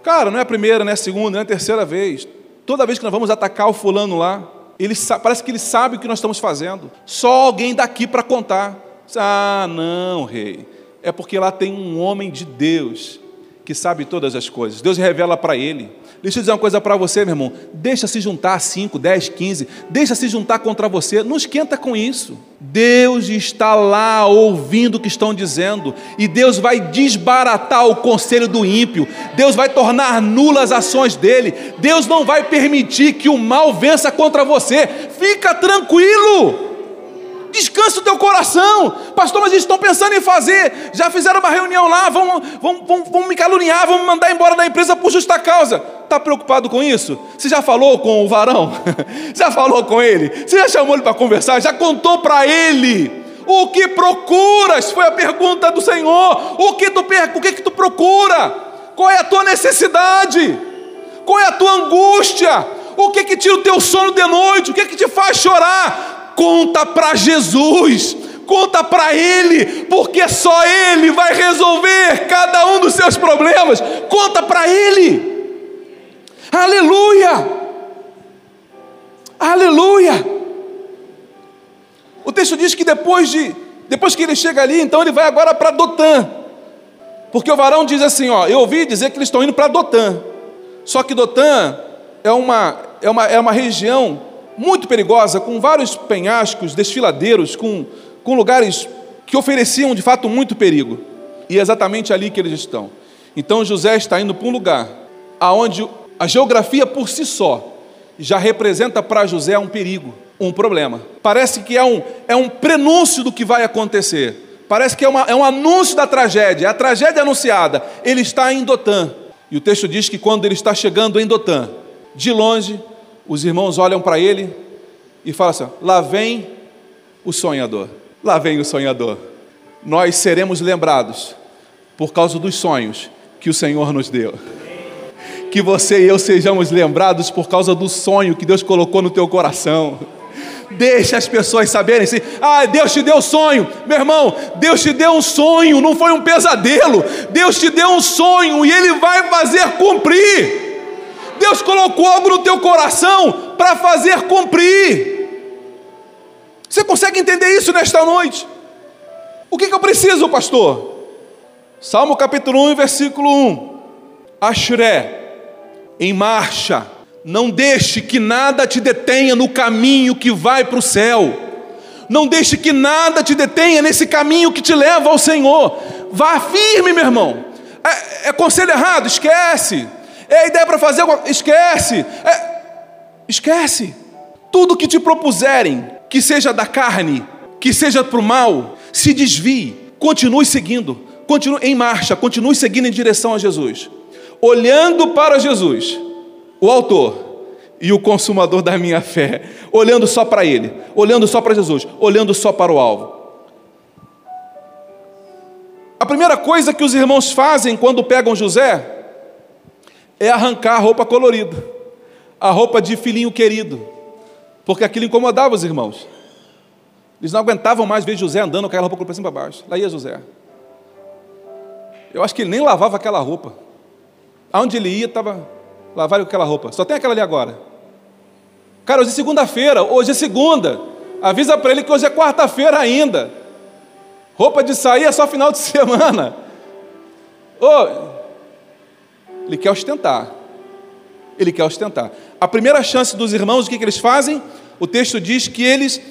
Cara, não é a primeira, não é a segunda, não é a terceira vez. Toda vez que nós vamos atacar o fulano lá, ele parece que ele sabe o que nós estamos fazendo. Só alguém daqui para contar. Ah, não, rei. É porque lá tem um homem de Deus que sabe todas as coisas. Deus revela para ele. Deixa eu dizer uma coisa para você, meu irmão. Deixa se juntar 5, 10, 15. Deixa se juntar contra você. Não esquenta com isso. Deus está lá ouvindo o que estão dizendo. E Deus vai desbaratar o conselho do ímpio. Deus vai tornar nulas as ações dele. Deus não vai permitir que o mal vença contra você. Fica tranquilo. Descansa o teu coração. Pastor, mas eles estão pensando em fazer. Já fizeram uma reunião lá, vão, vão, vão, vão me caluniar, vão me mandar embora da empresa por justa causa. Está preocupado com isso? Você já falou com o varão? já falou com ele? Você já chamou ele para conversar? Já contou para ele? O que procuras? Foi a pergunta do Senhor. O que tu, o que, que tu procura? Qual é a tua necessidade? Qual é a tua angústia? O que que tira o teu sono de noite? O que que te faz chorar? Conta para Jesus, conta para Ele, porque só Ele vai resolver cada um dos seus problemas. Conta para Ele. Aleluia! Aleluia! O texto diz que depois de depois que ele chega ali, então ele vai agora para Dotã. Porque o varão diz assim, ó, eu ouvi dizer que eles estão indo para Dotã. Só que Dotã é uma, é uma, é uma região muito perigosa, com vários penhascos, desfiladeiros, com, com lugares que ofereciam de fato muito perigo. E é exatamente ali que eles estão. Então José está indo para um lugar aonde a geografia por si só já representa para José um perigo, um problema. Parece que é um, é um prenúncio do que vai acontecer. Parece que é, uma, é um anúncio da tragédia, é a tragédia anunciada. Ele está em Dotã. E o texto diz que quando ele está chegando em Dotã, de longe os irmãos olham para ele e falam assim: lá vem o sonhador, lá vem o sonhador. Nós seremos lembrados por causa dos sonhos que o Senhor nos deu. Que você e eu sejamos lembrados por causa do sonho que Deus colocou no teu coração. Deixa as pessoas saberem assim: ah, Deus te deu sonho, meu irmão. Deus te deu um sonho, não foi um pesadelo. Deus te deu um sonho e Ele vai fazer cumprir. Deus colocou algo no teu coração para fazer cumprir. Você consegue entender isso nesta noite? O que, que eu preciso, pastor? Salmo capítulo 1, versículo 1. Ashré, em marcha, não deixe que nada te detenha no caminho que vai para o céu. Não deixe que nada te detenha nesse caminho que te leva ao Senhor. Vá firme, meu irmão. É, é conselho errado? Esquece. É ideia para fazer? Esquece. É, esquece. Tudo que te propuserem, que seja da carne, que seja para o mal, se desvie. Continue seguindo. Continue em marcha. Continue seguindo em direção a Jesus. Olhando para Jesus o autor e o consumador da minha fé, olhando só para Ele, olhando só para Jesus, olhando só para o alvo. A primeira coisa que os irmãos fazem quando pegam José é arrancar a roupa colorida, a roupa de filhinho querido, porque aquilo incomodava os irmãos. Eles não aguentavam mais ver José andando com aquela roupa para cima e para baixo. Lá ia José. Eu acho que ele nem lavava aquela roupa. Aonde ele ia, estava lavar aquela roupa. Só tem aquela ali agora. Cara, hoje é segunda-feira, hoje é segunda. Avisa para ele que hoje é quarta-feira ainda. Roupa de sair é só final de semana. Oh, ele quer ostentar. Ele quer ostentar. A primeira chance dos irmãos, o que, que eles fazem? O texto diz que eles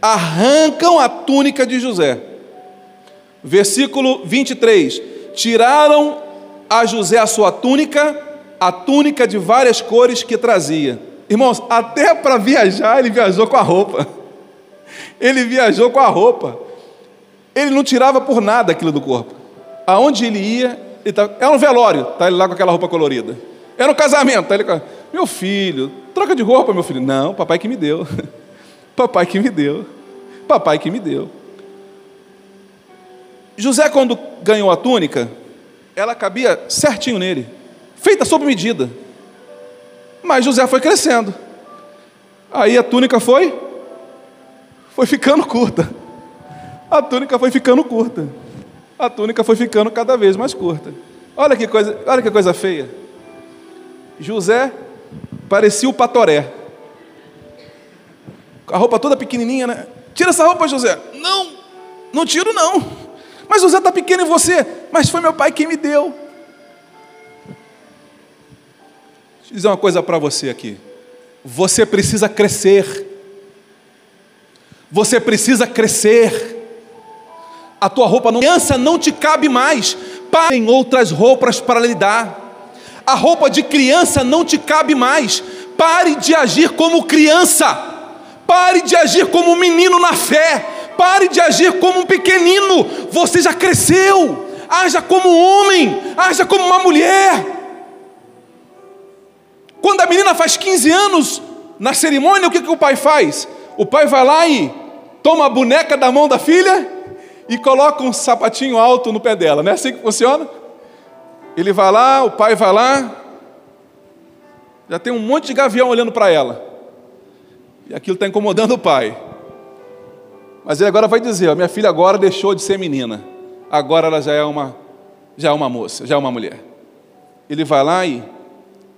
arrancam a túnica de José. Versículo 23. Tiraram a José a sua túnica a túnica de várias cores que trazia. Irmãos, até para viajar ele viajou com a roupa. Ele viajou com a roupa. Ele não tirava por nada aquilo do corpo. Aonde ele ia, tá, era um velório, tá ele lá com aquela roupa colorida. Era um casamento, tá ele com, meu filho, troca de roupa, meu filho. Não, papai que me deu. papai que me deu. Papai que me deu. José, quando ganhou a túnica, ela cabia certinho nele feita sob medida. Mas José foi crescendo. Aí a túnica foi foi ficando curta. A túnica foi ficando curta. A túnica foi ficando cada vez mais curta. Olha que coisa, olha que coisa feia. José parecia o patoré. A roupa toda pequenininha, né? Tira essa roupa, José. Não, não tiro não. Mas José está pequeno em você. Mas foi meu pai quem me deu. Deixa eu dizer uma coisa para você aqui. Você precisa crescer. Você precisa crescer. A tua roupa não, criança não te cabe mais. Tem outras roupas para lhe dar. A roupa de criança não te cabe mais. Pare de agir como criança. Pare de agir como um menino na fé. Pare de agir como um pequenino. Você já cresceu. Haja como um homem. Haja como uma mulher. Quando a menina faz 15 anos, na cerimônia, o que, que o pai faz? O pai vai lá e toma a boneca da mão da filha e coloca um sapatinho alto no pé dela. Não é assim que funciona? Ele vai lá, o pai vai lá, já tem um monte de gavião olhando para ela. E aquilo está incomodando o pai. Mas ele agora vai dizer: minha filha agora deixou de ser menina, agora ela já é uma, já é uma moça, já é uma mulher. Ele vai lá e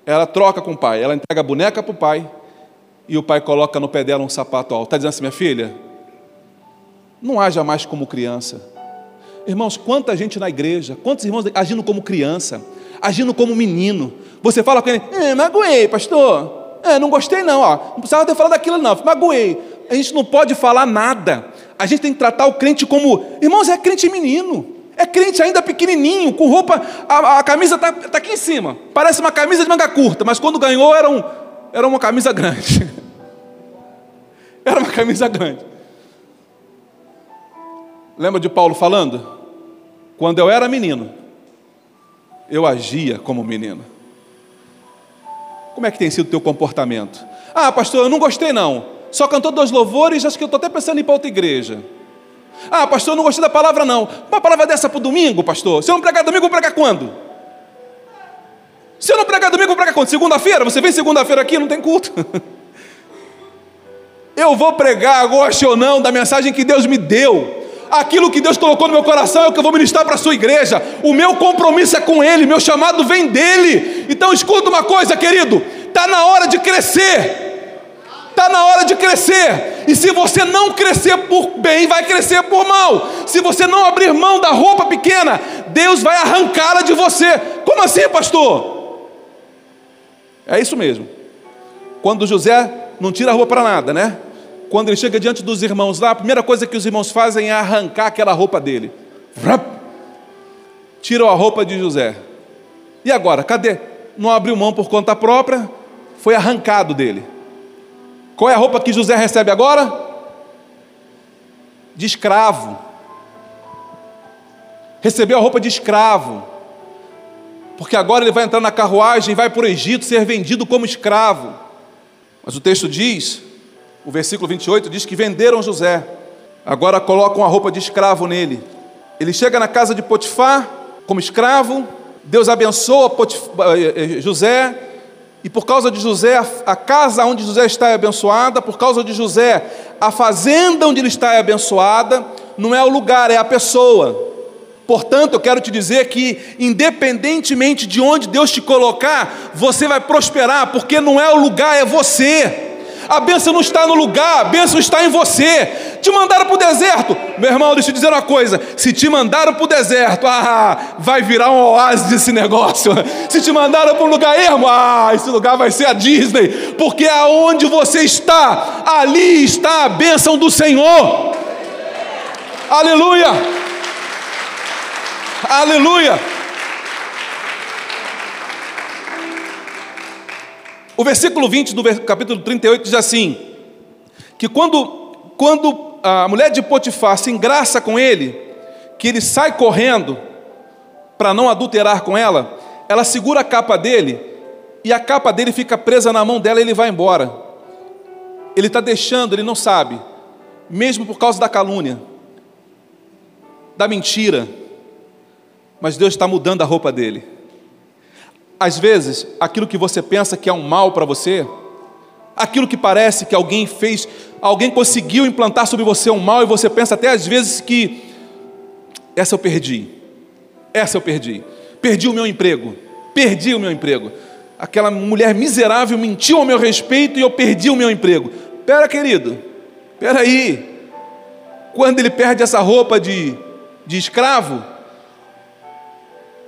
ela troca com o pai, ela entrega a boneca para o pai e o pai coloca no pé dela um sapato alto. Está dizendo assim, minha filha, não haja mais como criança. Irmãos, quanta gente na igreja, quantos irmãos agindo como criança, agindo como menino. Você fala com ele, é, magoei, pastor. É, não gostei não, ó. não precisava ter falado aquilo não, magoei. A gente não pode falar nada. A gente tem que tratar o crente como, irmãos, é crente menino. É crente ainda pequenininho, com roupa, a, a camisa está tá aqui em cima. Parece uma camisa de manga curta, mas quando ganhou era, um, era uma camisa grande. era uma camisa grande. Lembra de Paulo falando? Quando eu era menino, eu agia como menino. Como é que tem sido o teu comportamento? Ah, pastor, eu não gostei não. Só cantou dois louvores, acho que eu estou até pensando em ir para outra igreja. Ah, pastor, eu não gostei da palavra, não. Uma palavra dessa para o domingo, pastor? Se eu não pregar domingo, vou pregar quando? Se eu não pregar domingo, eu vou pregar quando? Segunda-feira? Você vem segunda-feira aqui, não tem culto. Eu vou pregar, goste ou não, da mensagem que Deus me deu. Aquilo que Deus colocou no meu coração é o que eu vou ministrar para a sua igreja. O meu compromisso é com Ele, meu chamado vem dele. Então escuta uma coisa, querido: está na hora de crescer. Está na hora de crescer. E se você não crescer por bem, vai crescer por mal. Se você não abrir mão da roupa pequena, Deus vai arrancá-la de você. Como assim, pastor? É isso mesmo. Quando José não tira a roupa para nada, né? Quando ele chega diante dos irmãos lá, a primeira coisa que os irmãos fazem é arrancar aquela roupa dele. Tiram a roupa de José. E agora, cadê? Não abriu mão por conta própria, foi arrancado dele. Qual é a roupa que José recebe agora? De escravo. Recebeu a roupa de escravo. Porque agora ele vai entrar na carruagem vai para o Egito ser vendido como escravo. Mas o texto diz o versículo 28 diz que venderam José, agora colocam a roupa de escravo nele. Ele chega na casa de Potifar como escravo, Deus abençoa eh, eh, José, e por causa de José, a casa onde José está é abençoada, por causa de José, a fazenda onde ele está é abençoada, não é o lugar, é a pessoa. Portanto, eu quero te dizer que, independentemente de onde Deus te colocar, você vai prosperar, porque não é o lugar, é você. A bênção não está no lugar, a bênção está em você. Te mandaram para o deserto. Meu irmão, deixa eu dizer uma coisa: se te mandaram para o deserto, ah, vai virar um oásis esse negócio. Se te mandaram para um lugar ermo, ah, esse lugar vai ser a Disney. Porque aonde você está, ali está a bênção do Senhor. Aleluia! Aleluia! O versículo 20 do capítulo 38 diz assim: que quando, quando a mulher de Potifar se engraça com ele, que ele sai correndo para não adulterar com ela, ela segura a capa dele e a capa dele fica presa na mão dela e ele vai embora. Ele está deixando, ele não sabe, mesmo por causa da calúnia, da mentira, mas Deus está mudando a roupa dele. Às vezes, aquilo que você pensa que é um mal para você, aquilo que parece que alguém fez, alguém conseguiu implantar sobre você um mal e você pensa até às vezes que essa eu perdi. Essa eu perdi. Perdi o meu emprego. Perdi o meu emprego. Aquela mulher miserável mentiu ao meu respeito e eu perdi o meu emprego. Pera, querido. Pera aí. Quando ele perde essa roupa de, de escravo,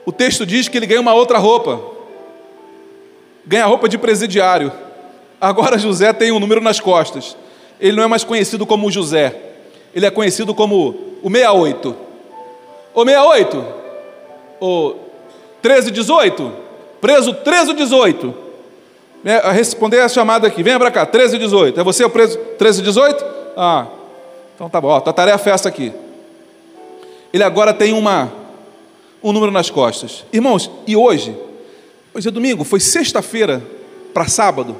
o texto diz que ele ganha uma outra roupa ganha roupa de presidiário. Agora José tem um número nas costas. Ele não é mais conhecido como José, ele é conhecido como o 68. O 68, o 1318, preso 1318. É, responder a chamada aqui, venha para cá, 1318. É você o preso 1318? Ah, então tá bom, ó, tarefa é essa aqui. Ele agora tem uma, um número nas costas. Irmãos, e hoje, Hoje é domingo, foi sexta-feira para sábado.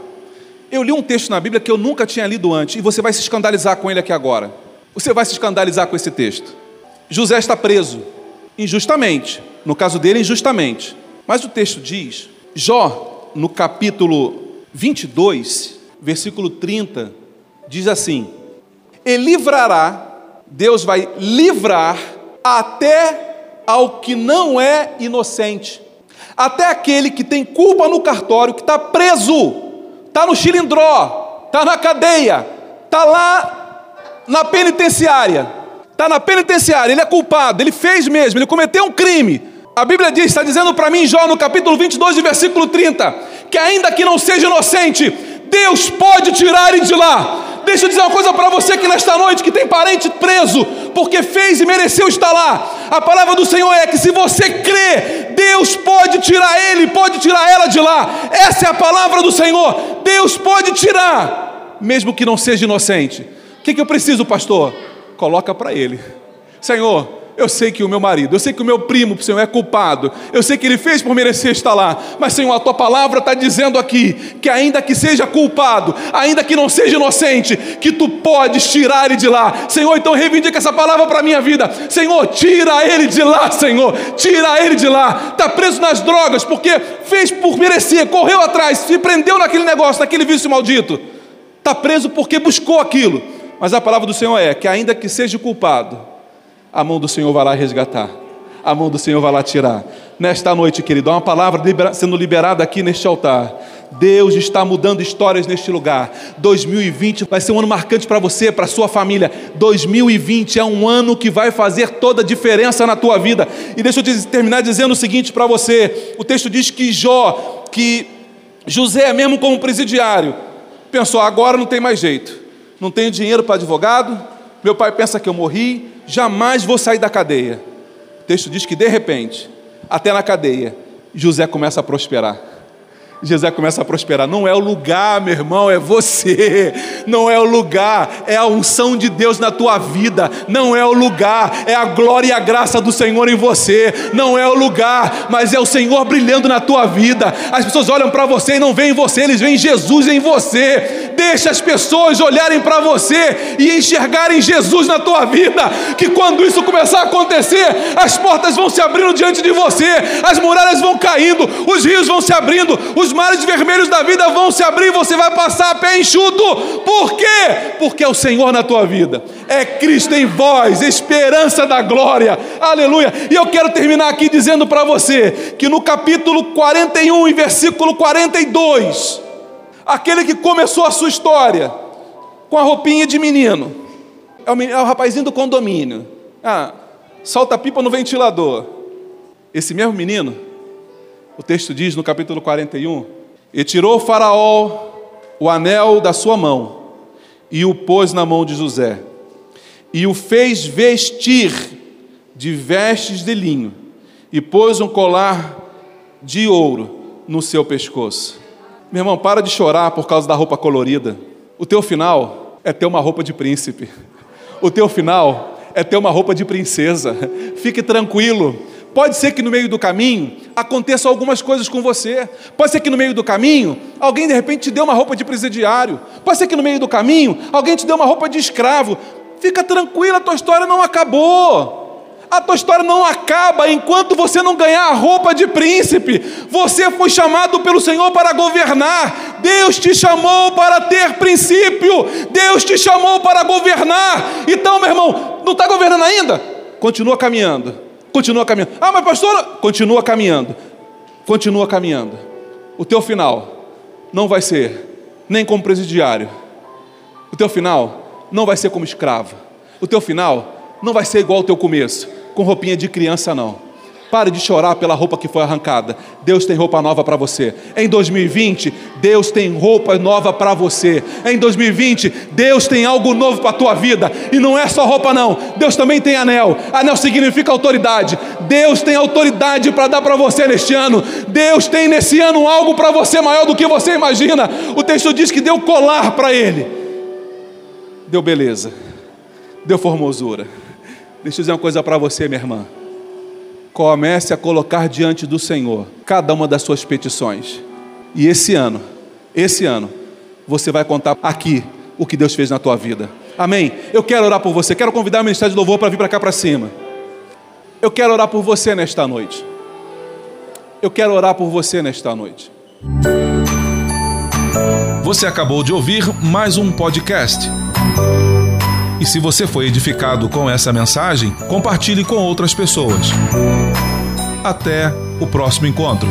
Eu li um texto na Bíblia que eu nunca tinha lido antes, e você vai se escandalizar com ele aqui agora. Você vai se escandalizar com esse texto. José está preso, injustamente. No caso dele, injustamente. Mas o texto diz: Jó, no capítulo 22, versículo 30, diz assim: E livrará, Deus vai livrar até ao que não é inocente até aquele que tem culpa no cartório, que está preso, está no xilindró, está na cadeia, está lá na penitenciária, está na penitenciária, ele é culpado, ele fez mesmo, ele cometeu um crime. A Bíblia diz, está dizendo para mim, Jó, no capítulo 22, versículo 30, que ainda que não seja inocente, Deus pode tirar ele de lá. Deixa eu dizer uma coisa para você que nesta noite que tem parente preso porque fez e mereceu estar lá. A palavra do Senhor é que se você crê, Deus pode tirar ele, pode tirar ela de lá. Essa é a palavra do Senhor. Deus pode tirar, mesmo que não seja inocente. O que, que eu preciso, pastor? Coloca para ele. Senhor, eu sei que o meu marido, eu sei que o meu primo, Senhor, é culpado, eu sei que ele fez por merecer estar lá, mas, Senhor, a tua palavra está dizendo aqui que, ainda que seja culpado, ainda que não seja inocente, que tu podes tirar ele de lá, Senhor. Então, reivindica essa palavra para a minha vida, Senhor, tira ele de lá, Senhor, tira ele de lá, está preso nas drogas porque fez por merecer, correu atrás, se prendeu naquele negócio, naquele vício maldito, está preso porque buscou aquilo, mas a palavra do Senhor é que, ainda que seja culpado, a mão do Senhor vai lá resgatar, a mão do Senhor vai lá tirar. Nesta noite, querido, há uma palavra sendo liberada aqui neste altar. Deus está mudando histórias neste lugar. 2020 vai ser um ano marcante para você, para sua família. 2020 é um ano que vai fazer toda a diferença na tua vida. E deixa eu terminar dizendo o seguinte para você: o texto diz que Jó, que José, mesmo como presidiário, pensou: agora não tem mais jeito, não tenho dinheiro para advogado, meu pai pensa que eu morri, jamais vou sair da cadeia. O texto diz que de repente, até na cadeia, José começa a prosperar. José começa a prosperar. Não é o lugar, meu irmão, é você. Não é o lugar, é a unção de Deus na tua vida. Não é o lugar, é a glória e a graça do Senhor em você. Não é o lugar, mas é o Senhor brilhando na tua vida. As pessoas olham para você e não veem você, eles veem Jesus em você. Deixa as pessoas olharem para você e enxergarem Jesus na tua vida. Que quando isso começar a acontecer, as portas vão se abrindo diante de você, as muralhas vão caindo, os rios vão se abrindo, os mares vermelhos da vida vão se abrir, você vai passar a pé enxuto. Por quê? Porque é o Senhor na tua vida, é Cristo em vós, esperança da glória. Aleluia. E eu quero terminar aqui dizendo para você que no capítulo 41 e versículo 42, aquele que começou a sua história com a roupinha de menino, é o, é o rapazinho do condomínio. Ah, solta a pipa no ventilador. Esse mesmo menino o texto diz no capítulo 41: E tirou o Faraó o anel da sua mão e o pôs na mão de José, e o fez vestir de vestes de linho, e pôs um colar de ouro no seu pescoço. Meu irmão, para de chorar por causa da roupa colorida. O teu final é ter uma roupa de príncipe. O teu final é ter uma roupa de princesa. Fique tranquilo, Pode ser que no meio do caminho aconteça algumas coisas com você. Pode ser que no meio do caminho alguém de repente te dê uma roupa de presidiário. Pode ser que no meio do caminho alguém te dê uma roupa de escravo. Fica tranquilo, a tua história não acabou. A tua história não acaba enquanto você não ganhar a roupa de príncipe. Você foi chamado pelo Senhor para governar. Deus te chamou para ter princípio. Deus te chamou para governar. Então, meu irmão, não está governando ainda? Continua caminhando Continua caminhando. Ah, mas pastora, continua caminhando. Continua caminhando. O teu final não vai ser nem como presidiário. O teu final não vai ser como escravo. O teu final não vai ser igual ao teu começo, com roupinha de criança não. Pare de chorar pela roupa que foi arrancada. Deus tem roupa nova para você. Em 2020, Deus tem roupa nova para você. Em 2020, Deus tem algo novo para a tua vida. E não é só roupa, não. Deus também tem anel. Anel significa autoridade. Deus tem autoridade para dar para você neste ano. Deus tem nesse ano algo para você maior do que você imagina. O texto diz que deu colar para ele. Deu beleza. Deu formosura. Deixa eu dizer uma coisa para você, minha irmã comece a colocar diante do Senhor cada uma das suas petições. E esse ano, esse ano, você vai contar aqui o que Deus fez na tua vida. Amém? Eu quero orar por você, quero convidar o Ministério de Louvor para vir para cá para cima. Eu quero orar por você nesta noite. Eu quero orar por você nesta noite. Você acabou de ouvir mais um podcast. E se você foi edificado com essa mensagem, compartilhe com outras pessoas. Até o próximo encontro.